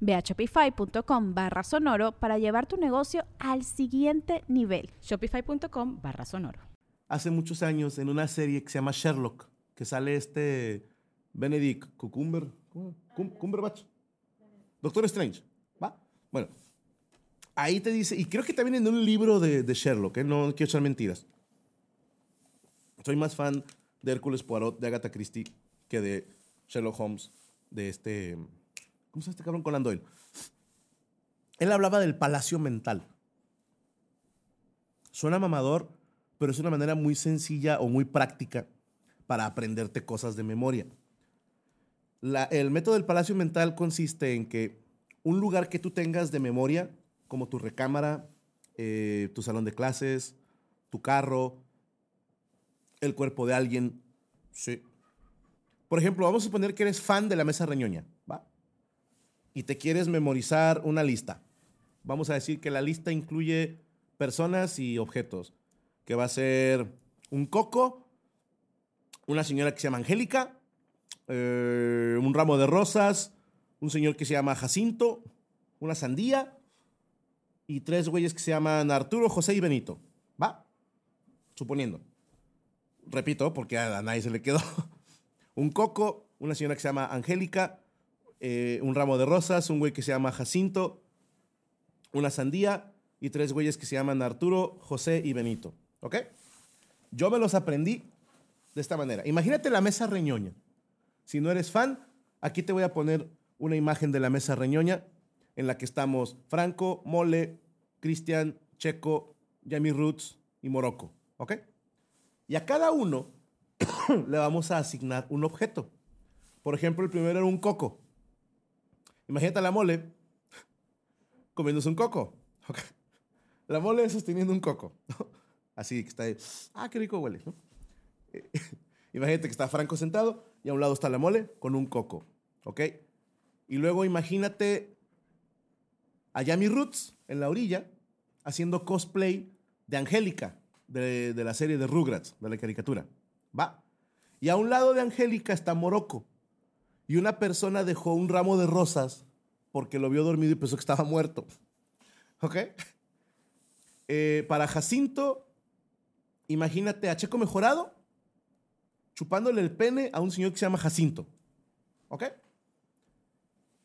Ve a shopify.com barra sonoro para llevar tu negocio al siguiente nivel. Shopify.com barra sonoro. Hace muchos años en una serie que se llama Sherlock, que sale este Benedict Cucumber, Cumberbatch, Doctor Strange, ¿va? Bueno, ahí te dice, y creo que también en un libro de, Sherlock, ¿eh? no quiero echar mentiras. Soy más fan de Hércules Poirot, de Agatha Christie, que de Sherlock Holmes, de este ¿Cómo este cabrón Conan Doyle? Él hablaba del palacio mental. Suena mamador, pero es una manera muy sencilla o muy práctica para aprenderte cosas de memoria. el método del palacio mental consiste en que un lugar que tú tengas de memoria, como tu recámara, eh, tu salón de clases, tu carro, el cuerpo de alguien, sí. Por ejemplo, vamos a suponer que eres fan de la mesa reñoña y te quieres memorizar una lista. Vamos a decir que la lista incluye personas y objetos, que va a ser un coco, una señora que se llama Angélica, eh, un ramo de rosas, un señor que se llama Jacinto, una sandía y tres güeyes que se llaman Arturo, José y Benito. ¿Va? Suponiendo. Repito, porque a nadie se le quedó. un coco, una señora que se llama Angélica, eh, un ramo de rosas, un güey que se llama Jacinto, una sandía y tres güeyes que se llaman Arturo, José y Benito. ¿Ok? Yo me los aprendí de esta manera. Imagínate la mesa reñoña. Si no eres fan, aquí te voy a poner una imagen de la mesa reñoña en la que estamos Franco, Mole, Cristian, Checo, Yami Roots y Morocco. ¿Ok? Y a cada uno le vamos a asignar un objeto. Por ejemplo, el primero era un coco. Imagínate la mole comiéndose un coco. La mole sosteniendo un coco. Así que está ahí. Ah, qué rico huele. imagínate que está Franco sentado y a un lado está la mole con un coco. ¿Ok? Y luego imagínate a Yami Roots en la orilla haciendo cosplay de Angélica, de, de, la serie de Rugrats, de la caricatura. ¿Va? Y a un lado de Angélica está Morocco, y una persona dejó un ramo de rosas porque lo vio dormido y pensó que estaba muerto. ¿Ok? Eh, para Jacinto, imagínate a Checo Mejorado chupándole el pene a un señor que se llama Jacinto. ¿Ok?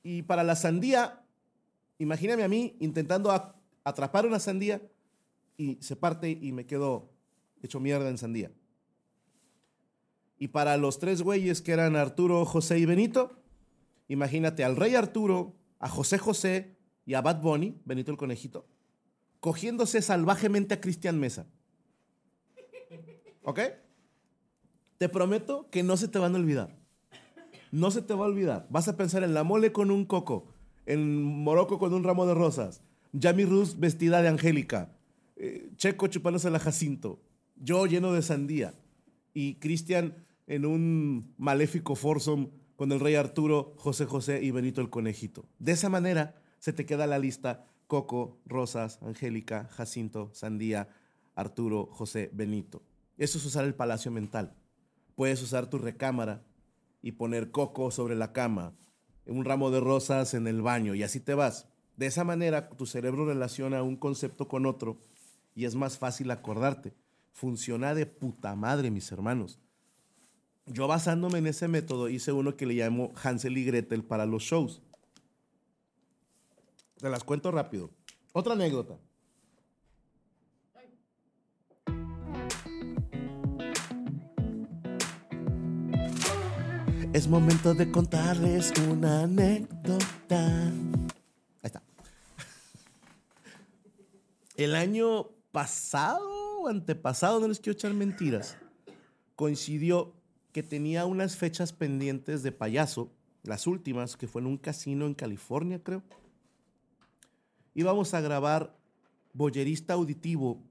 Y para la sandía, imagíname a mí intentando atrapar una sandía y se parte y me quedo hecho mierda en sandía. Y para los tres güeyes que eran Arturo, José y Benito, imagínate al rey Arturo, a José José y a Bad Bunny, Benito el conejito, cogiéndose salvajemente a Cristian Mesa. ¿Ok? Te prometo que no se te van a olvidar. No se te va a olvidar. Vas a pensar en la mole con un coco, en Morocco con un ramo de rosas, Yami Rus vestida de Angélica, eh, Checo chupándose la Jacinto, yo lleno de sandía y Cristian en un maléfico foursome con el rey Arturo, José José y Benito el Conejito. De esa manera se te queda la lista Coco, Rosas, Angélica, Jacinto, Sandía, Arturo, José, Benito. Eso es usar el palacio mental. Puedes usar tu recámara y poner Coco sobre la cama, un ramo de rosas en el baño y así te vas. De esa manera tu cerebro relaciona un concepto con otro y es más fácil acordarte funciona de puta madre, mis hermanos. Yo basándome en ese método hice uno que le llamo Hansel y Gretel para los shows. Te las cuento rápido. Otra anécdota. Es momento de contarles una anécdota. Ahí está. El año pasado, antepasado, no les quiero echar mentiras, coincidió que tenía unas fechas pendientes de payaso, las últimas, que fue en un casino en California, creo. Íbamos a grabar Boyerista Auditivo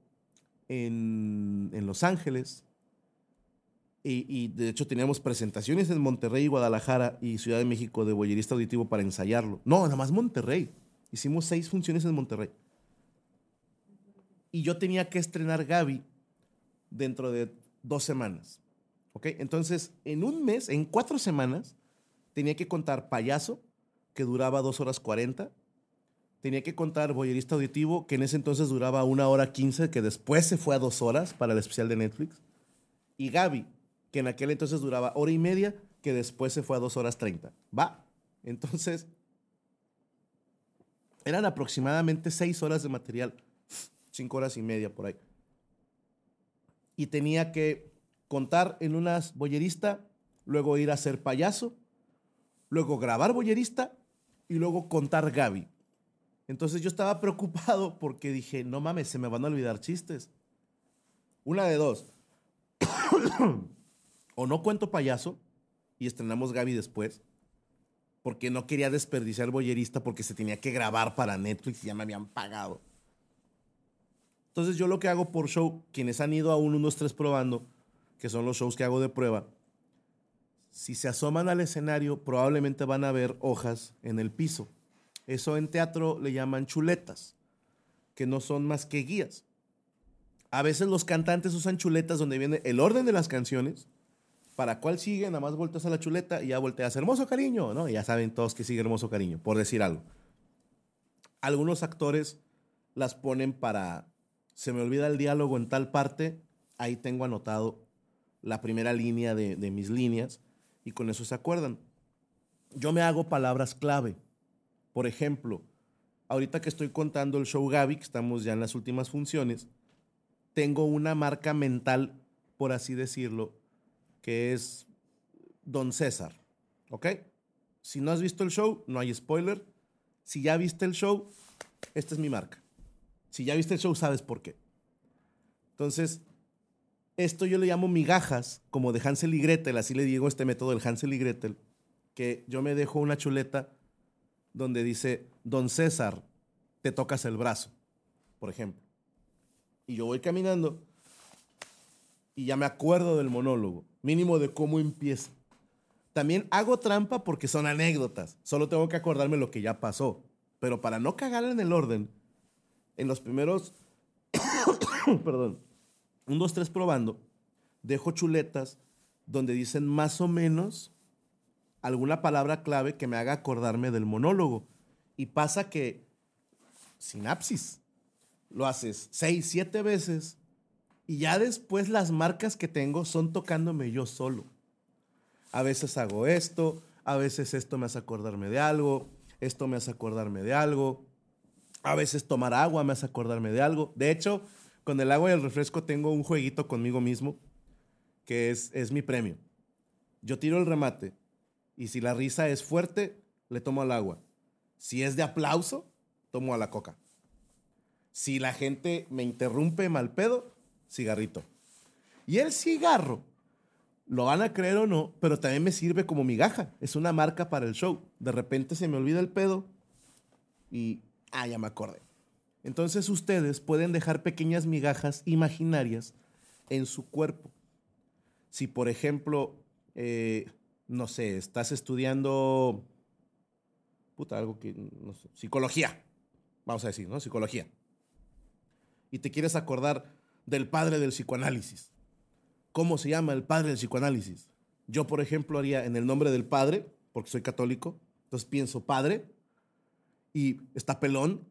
en, en Los Ángeles y, de hecho teníamos presentaciones en Monterrey, Guadalajara y Ciudad de México de boyerista auditivo para ensayarlo. No, nada más Monterrey. Hicimos seis funciones en Monterrey. Y yo tenía que estrenar Gaby dentro de dos semanas. ¿Ok? Entonces, en un mes, en cuatro semanas, tenía que contar payaso, que duraba dos horas cuarenta. Tenía que contar boyerista auditivo, que en ese entonces duraba una hora quince, que después se fue a dos horas para el especial de Netflix. Y Gaby, que en aquel entonces duraba hora y media, que después se fue a dos horas treinta. Va. Entonces, eran aproximadamente seis horas de material, cinco horas y media por ahí. Y tenía que contar en unas boyerista, luego ir a ser payaso, luego grabar boyerista y luego contar Gaby. Entonces yo estaba preocupado porque dije, no mames, se me van a olvidar chistes. Una de dos o no cuento payaso y estrenamos Gaby después, porque no quería desperdiciar Boyerista porque se tenía que grabar para Netflix y ya me habían pagado. Entonces yo lo que hago por show, quienes han ido a un 1, 2, 3 probando, que son los shows que hago de prueba, si se asoman al escenario probablemente van a ver hojas en el piso. Eso en teatro le llaman chuletas, que no son más que guías. A veces los cantantes usan chuletas donde viene el orden de las canciones para cuál sigue, nada más volteas a la chuleta y ya volteas, hermoso cariño, ¿no? Y ya saben todos que sigue hermoso cariño, por decir algo. Algunos actores las ponen para, se me olvida el diálogo en tal parte, ahí tengo anotado la primera línea de, de mis líneas y con eso se acuerdan. Yo me hago palabras clave. Por ejemplo, ahorita que estoy contando el show Gaby, que estamos ya en las últimas funciones, tengo una marca mental, por así decirlo, que es Don César. ¿Ok? Si no has visto el show, no hay spoiler. Si ya viste el show, esta es mi marca. Si ya viste el show, sabes por qué. Entonces, esto yo le llamo migajas, como de Hansel y Gretel, así le digo este método del Hansel y Gretel, que yo me dejo una chuleta donde dice, Don César, te tocas el brazo, por ejemplo. Y yo voy caminando y ya me acuerdo del monólogo mínimo de cómo empieza. También hago trampa porque son anécdotas. Solo tengo que acordarme lo que ya pasó. Pero para no cagar en el orden, en los primeros, perdón, un, dos, tres probando, dejo chuletas donde dicen más o menos alguna palabra clave que me haga acordarme del monólogo. Y pasa que, sinapsis, lo haces seis, siete veces y ya después las marcas que tengo son tocándome yo solo. A veces hago esto, a veces esto me hace acordarme de algo, esto me hace acordarme de algo. A veces tomar agua me hace acordarme de algo. De hecho, con el agua y el refresco tengo un jueguito conmigo mismo que es, es mi premio. Yo tiro el remate y si la risa es fuerte, le tomo al agua. Si es de aplauso, tomo a la coca. Si la gente me interrumpe mal pedo, cigarrito. Y el cigarro, lo van a creer o no, pero también me sirve como migaja. Es una marca para el show. De repente se me olvida el pedo y, ah, ya me acordé. Entonces ustedes pueden dejar pequeñas migajas imaginarias en su cuerpo. Si, por ejemplo, eh, no sé, estás estudiando, puta, algo que, no psicología, vamos a decir, ¿no? Psicología. Y te quieres acordar del padre del psicoanálisis. ¿Cómo se llama el padre del psicoanálisis? Yo, por ejemplo, haría en el nombre del padre, porque soy católico, entonces pienso padre y está pelón,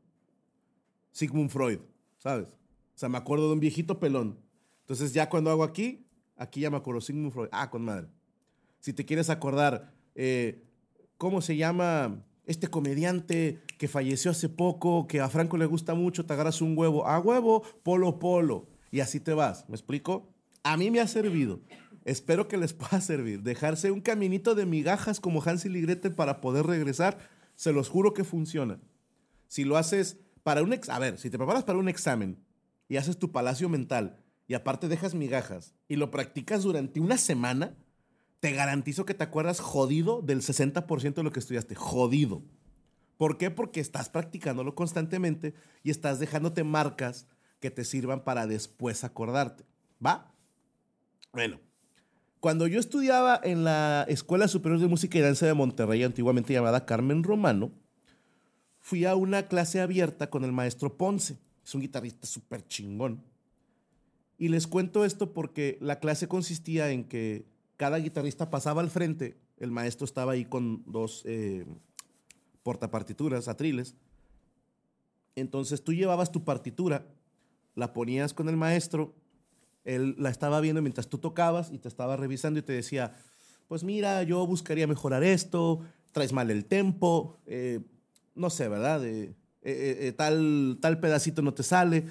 Sigmund Freud, ¿sabes? O sea, me acuerdo de un viejito pelón. Entonces ya cuando hago aquí, aquí ya me acuerdo Sigmund Freud. Ah, con madre. Si te quieres acordar, eh, ¿cómo se llama este comediante que falleció hace poco, que a Franco le gusta mucho, te agarras un huevo, a huevo, polo, polo y así te vas. ¿Me explico? A mí me ha servido Espero que les pueda servir. Dejarse un caminito de migajas como Hansel y Gretel para poder regresar, se los juro que funciona. Si lo haces para un ex, a ver, si te preparas para un examen y haces tu palacio mental y aparte dejas migajas y lo practicas durante una semana, te garantizo que te acuerdas jodido del 60% de lo que estudiaste. Jodido. ¿Por qué? Porque estás practicándolo constantemente y estás dejándote marcas que te sirvan para después acordarte. ¿Va? Bueno, cuando yo estudiaba en la Escuela Superior de Música y Danza de Monterrey, antiguamente llamada Carmen Romano, fui a una clase abierta con el maestro Ponce. Es un guitarrista súper chingón. Y les cuento esto porque la clase consistía en que cada guitarrista pasaba al frente, el maestro estaba ahí con dos eh, portapartituras, atriles. Entonces tú llevabas tu partitura, la ponías con el maestro, él la estaba viendo mientras tú tocabas y te estaba revisando y te decía, pues mira, yo buscaría mejorar esto, traes mal el tempo, eh, no sé, ¿verdad? Eh, eh, tal, tal pedacito no te sale.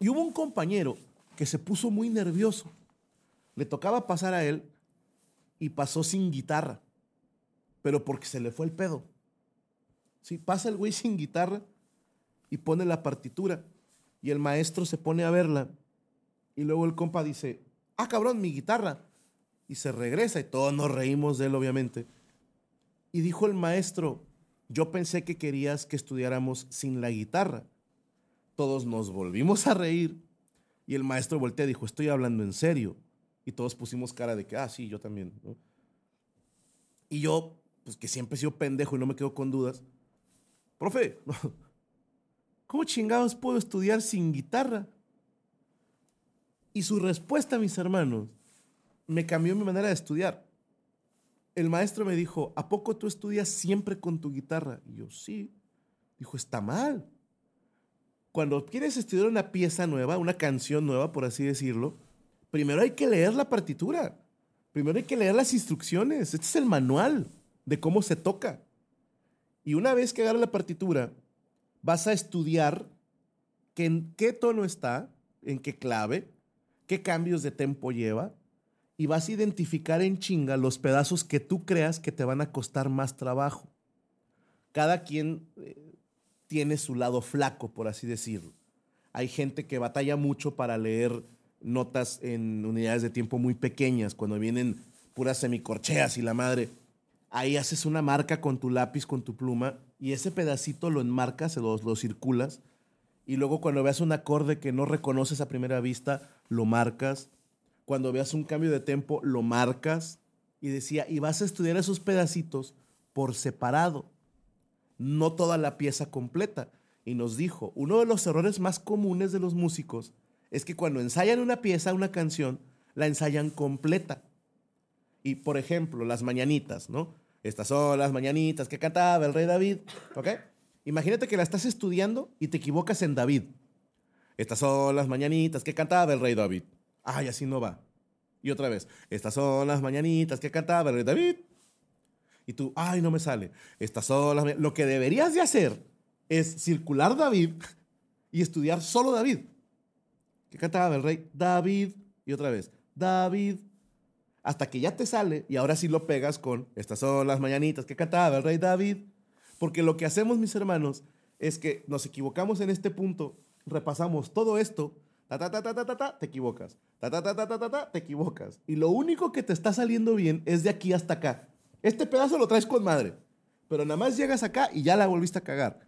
Y hubo un compañero que se puso muy nervioso. Le tocaba pasar a él y pasó sin guitarra, pero porque se le fue el pedo. ¿Sí? Pasa el güey sin guitarra y pone la partitura y el maestro se pone a verla y luego el compa dice, ah cabrón, mi guitarra. Y se regresa y todos nos reímos de él obviamente. Y dijo el maestro, yo pensé que querías que estudiáramos sin la guitarra. Todos nos volvimos a reír y el maestro voltea y dijo, estoy hablando en serio. Y todos pusimos cara de que, ah, sí, yo también. Y yo, pues que siempre he sido pendejo y no me quedo con dudas, profe, ¿cómo chingados puedo estudiar sin guitarra? Y su respuesta, mis hermanos, me cambió mi manera de estudiar. El maestro me dijo, ¿a poco tú estudias siempre con tu guitarra? Y yo, sí. Dijo, está mal. Cuando quieres estudiar una pieza nueva, una canción nueva, por así decirlo, primero hay que leer la partitura. Primero hay que leer las instrucciones. Este es el manual de cómo se toca. Y una vez que agarras la partitura, vas a estudiar que en qué tono está, en qué clave, qué cambios de tempo lleva y vas a identificar en chinga los pedazos que tú creas que te van a costar más trabajo. Cada quien eh, tiene su lado flaco, por así decirlo. Hay gente que batalla mucho para leer notas en unidades de tiempo muy pequeñas, cuando vienen puras semicorcheas y la madre. Ahí haces una marca con tu lápiz, con tu pluma, y ese pedacito lo enmarcas, lo, lo circulas, y luego cuando veas un acorde que no reconoces a primera vista, lo marcas. Cuando veas un cambio de tempo, lo marcas. Y decía, y vas a estudiar esos pedacitos por separado, no toda la pieza completa. Y nos dijo, uno de los errores más comunes de los músicos es que cuando ensayan una pieza, una canción, la ensayan completa. Y por ejemplo, las mañanitas, ¿no? Estas son las mañanitas que cantaba el rey David, ¿ok? Imagínate que la estás estudiando y te equivocas en David. Estas son las mañanitas que cantaba el rey David. Ay, así no va. Y otra vez, estas son las mañanitas que cantaba el rey David. Y tú, ay, no me sale. Estas son las... Lo que deberías de hacer es circular David y estudiar solo David. Que cantaba el rey David. Y otra vez, David. Hasta que ya te sale y ahora sí lo pegas con, estas son las mañanitas que cantaba el rey David. Porque lo que hacemos, mis hermanos, es que nos equivocamos en este punto repasamos todo esto, ta, ta, ta, ta, ta, ta, te equivocas, ta, ta, ta, ta, ta, ta, ta, te equivocas. Y lo único que te está saliendo bien es de aquí hasta acá. Este pedazo lo traes con madre, pero nada más llegas acá y ya la volviste a cagar.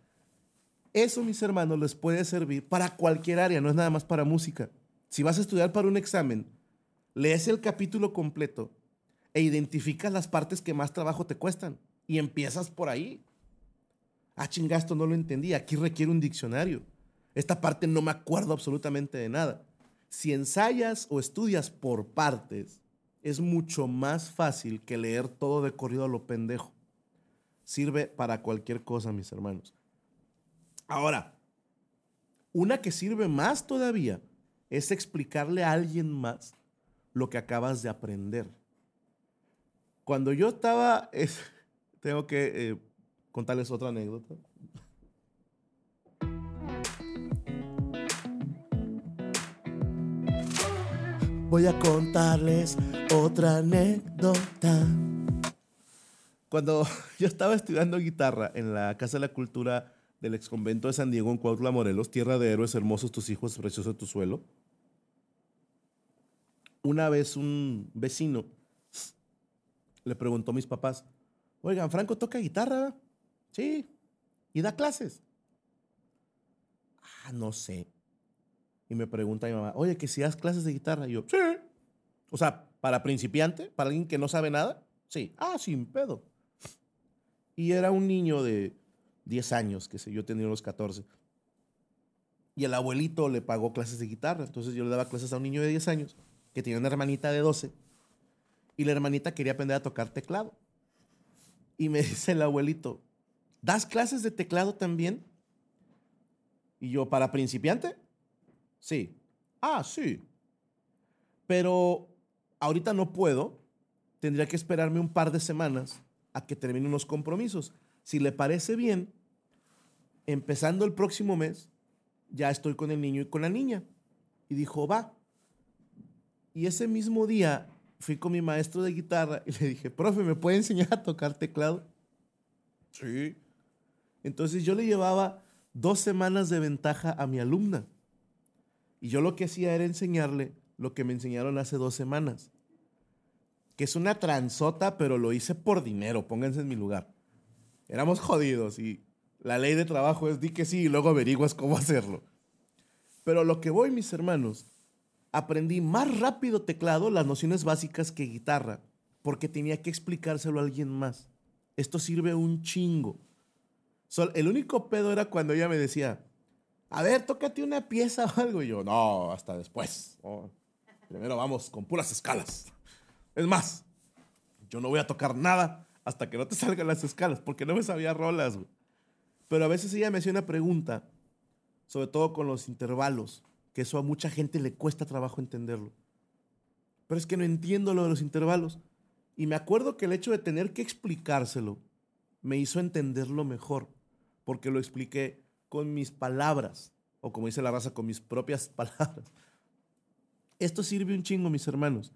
Eso, mis hermanos, les puede servir para cualquier área, no es nada más para música. Si vas a estudiar para un examen, lees el capítulo completo e identificas las partes que más trabajo te cuestan y empiezas por ahí. Ah, chingasto, no lo entendí. Aquí requiere un diccionario. Esta parte no me acuerdo absolutamente de nada. Si ensayas o estudias por partes, es mucho más fácil que leer todo de corrido a lo pendejo. Sirve para cualquier cosa, mis hermanos. Ahora, una que sirve más todavía es explicarle a alguien más lo que acabas de aprender. Cuando yo estaba, tengo que eh, contarles otra anécdota. voy a contarles otra anécdota. Cuando yo estaba estudiando guitarra en la Casa de la Cultura del ex convento de San Diego en Cuautla, Morelos, tierra de héroes hermosos, tus hijos, precioso tu suelo. Una vez un vecino le preguntó a mis papás, oigan, Franco toca guitarra, sí, y da clases. Ah, no sé. Y me pregunta mi mamá, oye, que si das clases de guitarra. Y yo, sí. O sea, para principiante, para alguien que no sabe nada, sí. Ah, sin pedo. Y era un niño de 10 años, que sé yo, tenía unos 14. Y el abuelito le pagó clases de guitarra. Entonces yo le daba clases a un niño de 10 años que tenía una hermanita de 12. Y la hermanita quería aprender a tocar teclado. Y me dice el abuelito, ¿das clases de teclado también? Y yo, ¿para principiante? Sí. Ah, sí. Pero ahorita no puedo. Tendría que esperarme un par de semanas a que termine unos compromisos. Si le parece bien, empezando el próximo mes, ya estoy con el niño y con la niña. Y dijo, va. Y ese mismo día fui con mi maestro de guitarra y le dije, profe, ¿me puede enseñar a tocar teclado? Sí. Entonces yo le llevaba dos semanas de ventaja a mi alumna. Y yo lo que hacía era enseñarle lo que me enseñaron hace dos semanas. Que es una transota, pero lo hice por dinero, pónganse en mi lugar. Éramos jodidos y la ley de trabajo es di que sí y luego averiguas cómo hacerlo. Pero lo que voy, mis hermanos, aprendí más rápido teclado, las nociones básicas que guitarra, porque tenía que explicárselo a alguien más. Esto sirve un chingo. El único pedo era cuando ella me decía, a ver, tócate una pieza o algo. Y yo, no, hasta después. primero vamos con puras escalas. Es más, yo no voy a tocar nada hasta que no te salgan las escalas, porque no me sabía rolas. Pero a veces ella me hacía una pregunta, sobre todo con los intervalos, que eso a mucha gente le cuesta trabajo entenderlo. Pero es que no entiendo lo de los intervalos. Y me acuerdo que el hecho de tener que explicárselo me hizo entenderlo mejor, porque lo expliqué con mis palabras, o como dice la raza, con mis propias palabras. Esto sirve un chingo, mis hermanos.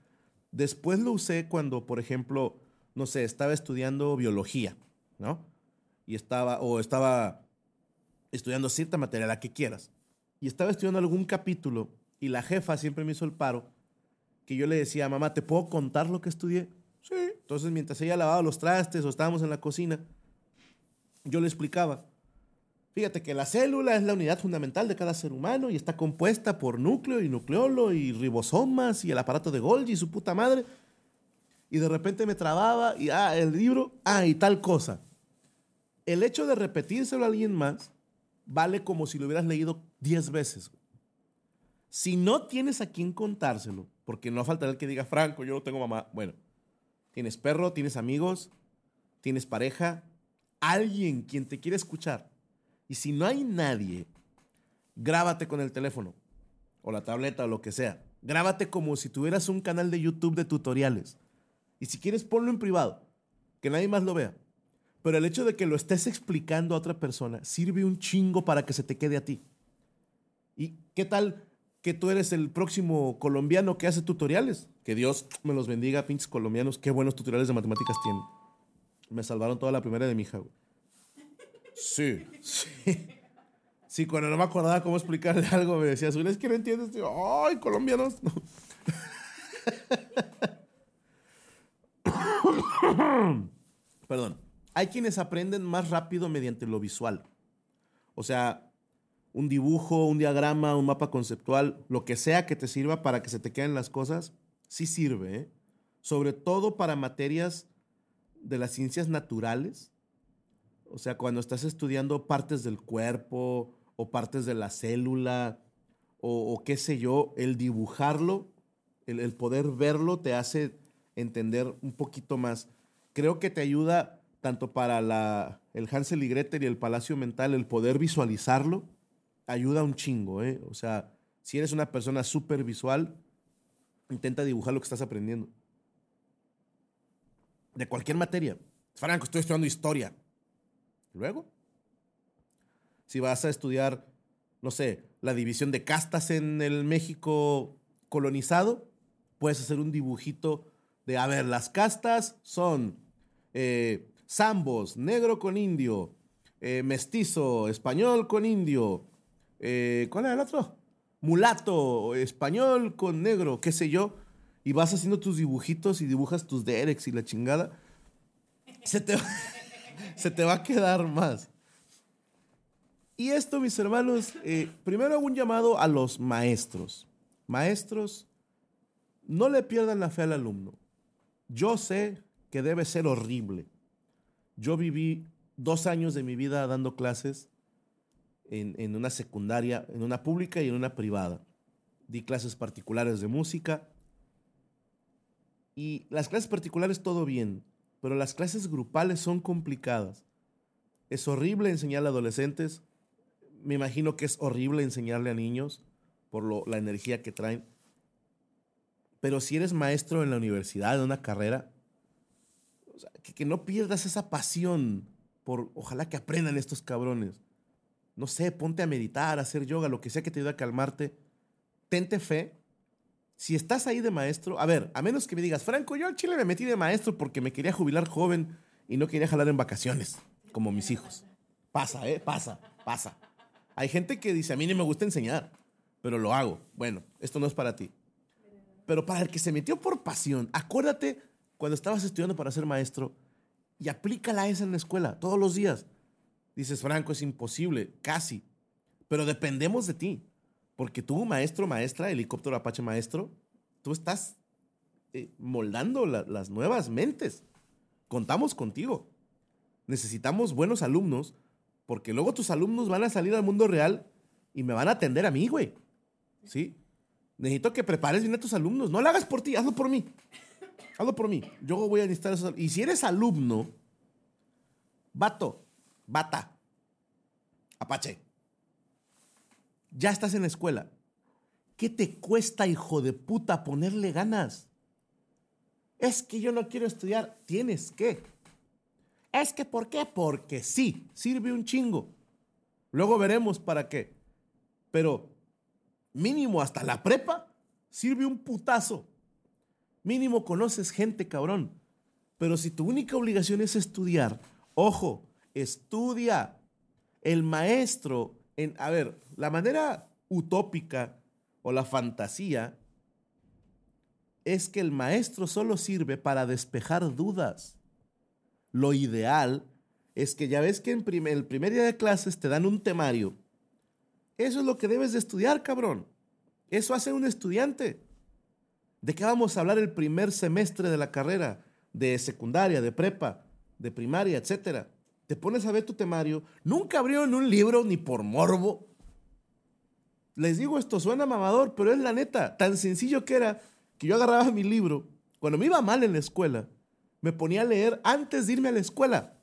Después lo usé cuando, por ejemplo, no sé, estaba estudiando biología, ¿no? Y estaba, o estaba estudiando cierta materia, la que quieras. Y estaba estudiando algún capítulo y la jefa siempre me hizo el paro que yo le decía, mamá, ¿te puedo contar lo que estudié? Sí. Entonces, mientras ella lavaba los trastes o estábamos en la cocina, yo le explicaba. Fíjate que la célula es la unidad fundamental de cada ser humano y está compuesta por núcleo y nucleolo y ribosomas y el aparato de Golgi y su puta madre. Y de repente me trababa y, ah, el libro, ah, y tal cosa. El hecho de repetírselo a alguien más vale como si lo hubieras leído diez veces. Si no tienes a quien contárselo, porque no falta el que diga, Franco, yo no tengo mamá. Bueno, tienes perro, tienes amigos, tienes pareja, alguien quien te quiere escuchar y si no hay nadie, grábate con el teléfono o la tableta o lo que sea. Grábate como si tuvieras un canal de YouTube de tutoriales. Y si quieres, ponlo en privado, que nadie más lo vea. Pero el hecho de que lo estés explicando a otra persona sirve un chingo para que se te quede a ti. ¿Y qué tal que tú eres el próximo colombiano que hace tutoriales? Que Dios me los bendiga, pinches colombianos. Qué buenos tutoriales de matemáticas tienen. Me salvaron toda la primera de mi hija, Sí, sí. Sí, cuando no me acordaba cómo explicarle algo, me decía, es que no entiendes. Ay, colombianos. Perdón. Hay quienes aprenden más rápido mediante lo visual. O sea, un dibujo, un diagrama, un mapa conceptual, lo que sea que te sirva para que se te queden las cosas, sí sirve. ¿eh? Sobre todo para materias de las ciencias naturales o sea, cuando estás estudiando partes del cuerpo o partes de la célula o, qué sé yo, el dibujarlo, el, poder verlo te hace entender un poquito más. Creo que te ayuda tanto para la, el Hansel y Gretel y el Palacio Mental, el poder visualizarlo, ayuda un chingo, ¿eh? O sea, si eres una persona súper visual, intenta dibujar lo que estás aprendiendo. De cualquier materia. Franco, estoy estudiando historia. Luego, si vas a estudiar, no sé, la división de castas en el México colonizado, puedes hacer un dibujito de, a ver, las castas son eh, zambos, negro con indio, eh, mestizo, español con indio, eh, ¿cuál era el otro? Mulato, español con negro, qué sé yo. Y vas haciendo tus dibujitos y dibujas tus Derex y la chingada. Se te, se te va a quedar más. Y esto, mis hermanos, eh, primero un llamado a los maestros. Maestros, no le pierdan la fe al alumno. Yo sé que debe ser horrible. Yo viví dos años de mi vida dando clases en, una secundaria, en una pública y en una privada. Di clases particulares de música. Y las clases particulares todo bien, pero las clases grupales son complicadas. Es horrible enseñarle a adolescentes. Me imagino que es horrible enseñarle a niños por lo, la energía que traen. Pero si eres maestro en la universidad, en una carrera, que, que no pierdas esa pasión por, ojalá que aprendan estos cabrones no sé, ponte a meditar, a hacer yoga, lo que sea que te ayude a calmarte. Tente fe. Si estás ahí de maestro, a ver, a menos que me digas, Franco, yo al Chile me metí de maestro porque me quería jubilar joven y no quería jalar en vacaciones, como mis hijos. Pasa, ¿eh? Pasa, pasa. Hay gente que dice, a mí no me gusta enseñar, pero lo hago. Bueno, esto no es para ti. Pero para el que se metió por pasión, acuérdate cuando estabas estudiando para ser maestro y aplícala esa en la escuela todos los días. Dices, Franco, es imposible, casi. Pero dependemos de ti. Porque tú, maestro, maestra, helicóptero Apache maestro, tú estás eh, moldando la, las nuevas mentes. Contamos contigo. Necesitamos buenos alumnos, porque luego tus alumnos van a salir al mundo real y me van a atender a mí, güey. ¿Sí? Necesito que prepares bien a tus alumnos. No lo hagas por ti, hazlo por mí. Hazlo por mí. Yo voy a necesitar esos. Y si eres alumno, vato, bata, Apache, ya estás en la escuela. ¿Qué te cuesta, hijo de puta, ponerle ganas? Es que yo no quiero estudiar. Tienes que. Es que, ¿por qué? Porque sí, sirve un chingo. Luego veremos para qué. Pero mínimo hasta la prepa sirve un putazo. Mínimo conoces gente, cabrón. Pero si tu única obligación es estudiar, ojo, estudia. El maestro, a ver, la manera utópica o la fantasía es que el maestro solo sirve para despejar dudas. Lo ideal es que ya ves que en primer, el primer día de clases te dan un temario. Eso es lo que debes de estudiar, cabrón. Eso hace un estudiante. ¿De qué vamos a hablar el primer semestre de la carrera? De secundaria, de prepa, de primaria, etcétera te pones a ver tu temario, nunca abrieron un libro ni por morbo. Les digo esto, suena mamador, pero es la neta, tan sencillo que era que yo agarraba mi libro, cuando me iba mal en la escuela, me ponía a leer antes de irme a la escuela.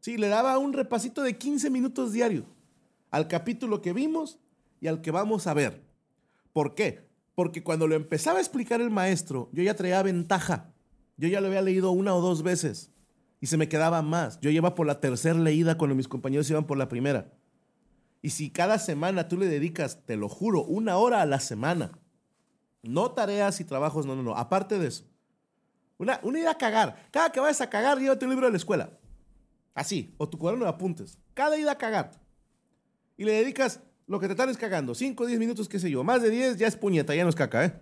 Sí, le daba un repasito de 15 minutos diarios al capítulo que vimos y al que vamos a ver. ¿Por qué? Porque cuando lo empezaba a explicar el maestro, yo ya traía ventaja. Yo ya lo había leído una o dos veces y se me quedaba más. Yo iba por la tercera leída cuando mis compañeros iban por la primera. Y si cada semana tú le dedicas, te lo juro, una hora a la semana, no tareas y trabajos, no, no, no, aparte de eso, una, una ida a cagar. Cada que vayas a cagar, llévate un libro de la escuela. Así, o tu cuaderno de apuntes. Cada ida a cagar. Y le dedicas lo que te están cagando, 5 o 10 minutos, qué sé yo. Más de 10 ya es puñeta, ya no es caca, ¿eh?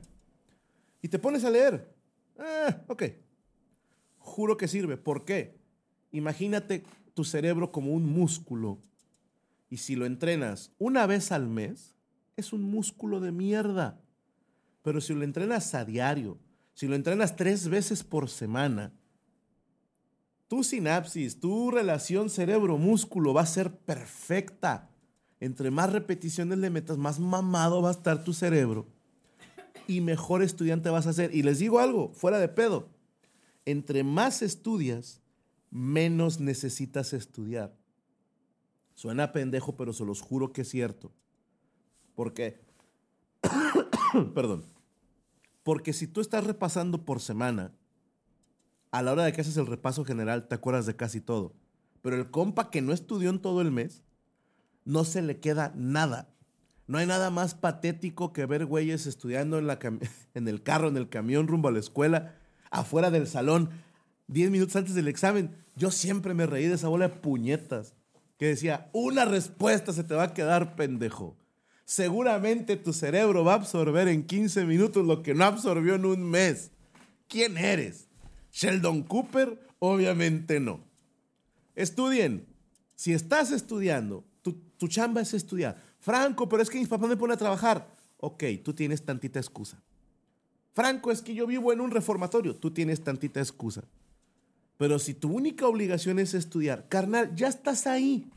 Y te pones a leer. Ah, ok juro que sirve. ¿Por qué? Imagínate tu cerebro como un músculo. Y si lo entrenas una vez al mes, es un músculo de mierda. Pero si lo entrenas a diario, si lo entrenas tres veces por semana, tu sinapsis, tu relación cerebro-músculo va a ser perfecta. Entre más repeticiones le metas, más mamado va a estar tu cerebro y mejor estudiante vas a ser. Y les digo algo, fuera de pedo entre más estudias, menos necesitas estudiar. Suena pendejo, pero se los juro que es cierto. ¿Por qué? Perdón. Porque si tú estás repasando por semana, a la hora de que haces el repaso general, te acuerdas de casi todo. Pero el compa que no estudió en todo el mes, no se le queda nada. No hay nada más patético que ver güeyes estudiando en, la en el carro, en el camión rumbo a la escuela, afuera del salón, 10 minutos antes del examen. Yo siempre me reí de esa bola de puñetas que decía, una respuesta se te va a quedar pendejo. Seguramente tu cerebro va a absorber en 15 minutos lo que no absorbió en un mes. ¿Quién eres? ¿Sheldon Cooper? Obviamente no. Estudien. Si estás estudiando, tu, chamba es estudiar. Franco, pero es que mis papás me ponen a trabajar. Ok, tú tienes tantita excusa. Franco, es que yo vivo en un reformatorio. Tú tienes tantita excusa. Pero si tu única obligación es estudiar, carnal, ya estás ahí.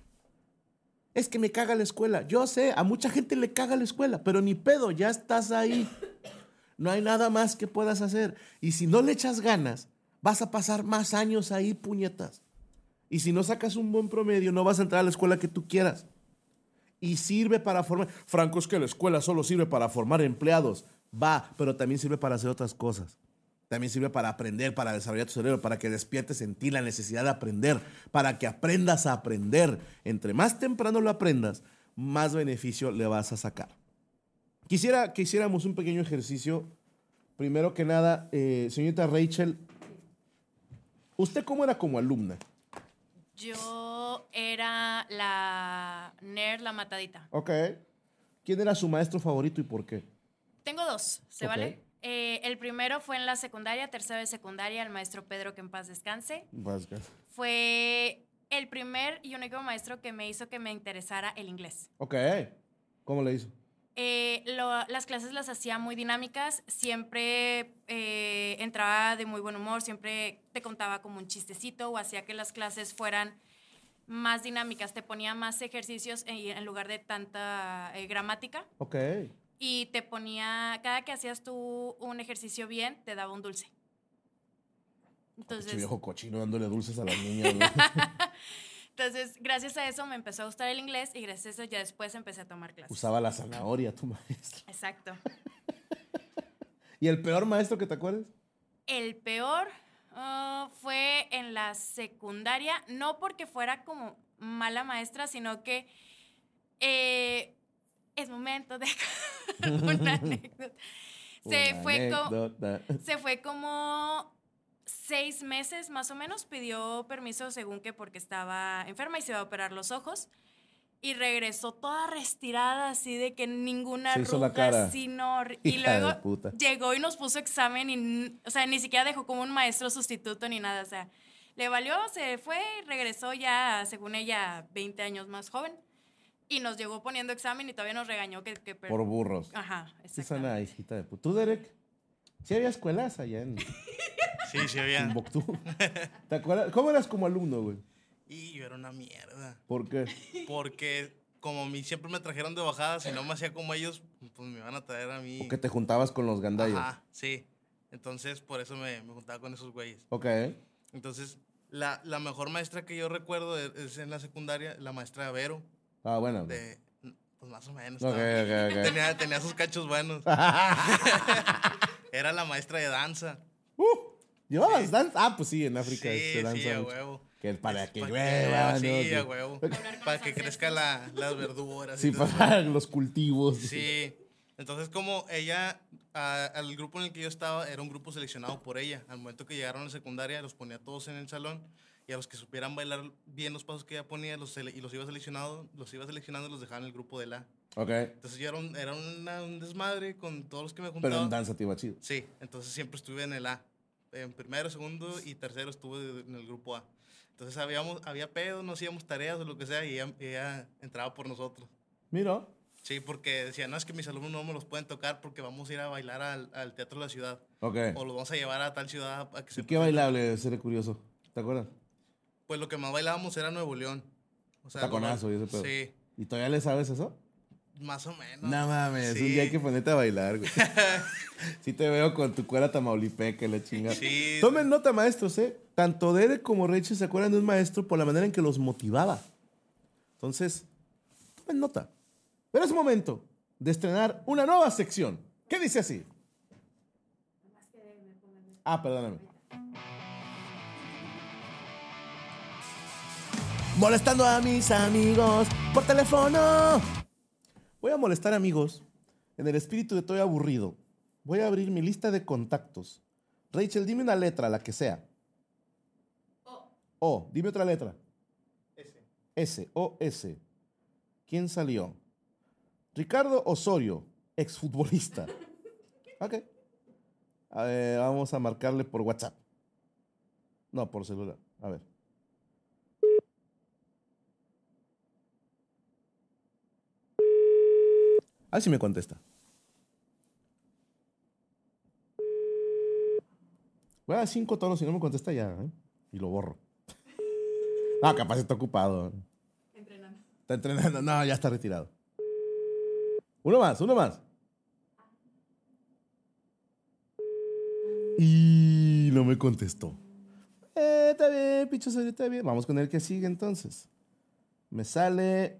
Es que me caga la escuela. Yo sé, a mucha gente le caga la escuela, pero ni pedo, ya estás ahí. No hay nada más que puedas hacer. Y si no le echas ganas, vas a pasar más años ahí, puñetas. Y si no sacas un buen promedio, no vas a entrar a la escuela que tú quieras. Y sirve para formar. Franco, es que la escuela solo sirve para formar empleados. Va, pero también sirve para hacer otras cosas. También sirve para aprender, para desarrollar tu cerebro, para que despiertes en ti la necesidad de aprender, para que aprendas a aprender. Entre más temprano lo aprendas, más beneficio le vas a sacar. Quisiera que hiciéramos un pequeño ejercicio. Primero que nada, eh, señorita Rachel, ¿usted cómo era como alumna? Yo era la nerd, la matadita. Ok. ¿Quién era su maestro favorito y por qué? Tengo dos, ¿se Ok. vale? Eh, el primero fue en la secundaria, tercero de secundaria, el maestro Pedro, que en paz descanse. Vasquez. Fue el primer y único maestro que me hizo que me interesara el inglés. Ok. ¿Cómo le hizo? Eh, lo- las clases las hacía muy dinámicas, siempre eh, entraba de muy buen humor, siempre te contaba como un chistecito o hacía que las clases fueran más dinámicas, te ponía más ejercicios en, en lugar de tanta eh, gramática Ok. Y te ponía, cada que hacías tú un ejercicio bien, te daba un dulce. Entonces, viejo cochino dándole dulces a las niñas. güey. entonces, gracias a eso me empezó a gustar el inglés y gracias a eso ya después empecé a tomar clases. Usaba la zanahoria tu maestro. Exacto. ¿Y el peor maestro que te acuerdes? El peor ah, fue en la secundaria, no porque fuera como mala maestra, sino que eh, es momento de una anécdota. Se Una fue, co- anécdota. se fue como seis meses más o menos, pidió permiso según que porque estaba enferma y se iba a operar los ojos. Y regresó toda restirada, así de que ninguna Se hizo la arruga, cara. así, no, y luego llegó y nos puso examen y, o sea, ni siquiera dejó como un maestro sustituto ni nada, o sea, le valió, se fue, regresó ya, según ella, 20 años más joven y nos llegó poniendo examen y todavía nos regañó que... que per- Por burros. Ajá, Sí, es una exactamente. hijita de puta. ¿Tú, Derek? Sí había escuelas allá en Sí, sí había. ¿Te acuerdas? ¿Cómo eras como alumno, güey? Y yo era una mierda. ¿Por qué? Porque como a mí siempre me trajeron de bajada, si no me hacía como ellos, pues me iban a traer a mí. Porque te juntabas con los gandallos. Ajá, sí. Entonces, por eso me, me juntaba con esos güeyes. Ok. Entonces, la, la mejor maestra que yo recuerdo es, es en la secundaria, la maestra Vero. Ah, bueno. De, pues más o menos. Ok, estaba- ok, ok. Tenía, tenía sus cachos buenos. Era la maestra de danza. Uh, ¿Llevabas danza? Ah, pues sí, en África Sí, se danza sí, a mucho. huevo. Que para Es que pa' llueva, ¿no? Sí, a huevo. Para que crezca la, las verduras. Sí, para los cultivos. Sí. Entonces, como ella, a- al grupo en el que yo estaba, era un grupo seleccionado por ella. Al momento que llegaron a la secundaria, los ponía todos en el salón y a los que supieran bailar bien los pasos que ella ponía los y los iba seleccionando, los iba seleccionando y los dejaba en el grupo de la. Ok. Entonces, yo era un, era una- un desmadre con todos los que me juntaba. Pero en danza te iba chido. Sí, entonces siempre estuve en el A. En primero, segundo y tercero estuve en el grupo A. Entonces habíamos, había pedo, no hacíamos tareas o lo que sea y ella, ella entraba por nosotros. Mira. Sí, porque decía, no, es que mis alumnos no me los pueden tocar porque vamos a ir a bailar al, al Teatro de la Ciudad. Ok. O los vamos a llevar a tal ciudad a que se ¿Y qué presenten". bailable? Seré curioso. ¿Te acuerdas? Pues lo que más bailábamos era Nuevo León. O sea, Taconazo y ese pedo. Sí, ¿Y todavía le sabes eso? más o menos. No, mames, Sí. un día hay que ponerte a bailar, güey. sí te veo con tu cuera tamaulipeca, la chingada. Sí. Tomen nota, maestros, ¿eh? Tanto Derek como Rachel se acuerdan de un maestro por la manera en que los motivaba. Entonces, tomen nota. Pero es momento de estrenar una nueva sección. ¿Qué dice así? Ah, perdóname. Molestando a mis amigos por teléfono. Voy a molestar amigos. En el espíritu de estoy aburrido. Voy a abrir mi lista de contactos. Rachel, dime una letra, la que sea. O. O, dime otra letra. S. S, O, S. ¿Quién salió? Ricardo Osorio, exfutbolista. Ok. A ver, vamos a marcarle por WhatsApp. No, por celular. A ver. A ver si me contesta. Voy a dar cinco tonos, si no me contesta ya. ¿eh? Y lo borro. Ah, capaz está ocupado. Entrenando. Está entrenando. No, ya está retirado. Uno más, uno más. Y no me contestó. Eh, está bien, picho, está bien. Vamos con el que sigue entonces. Me sale.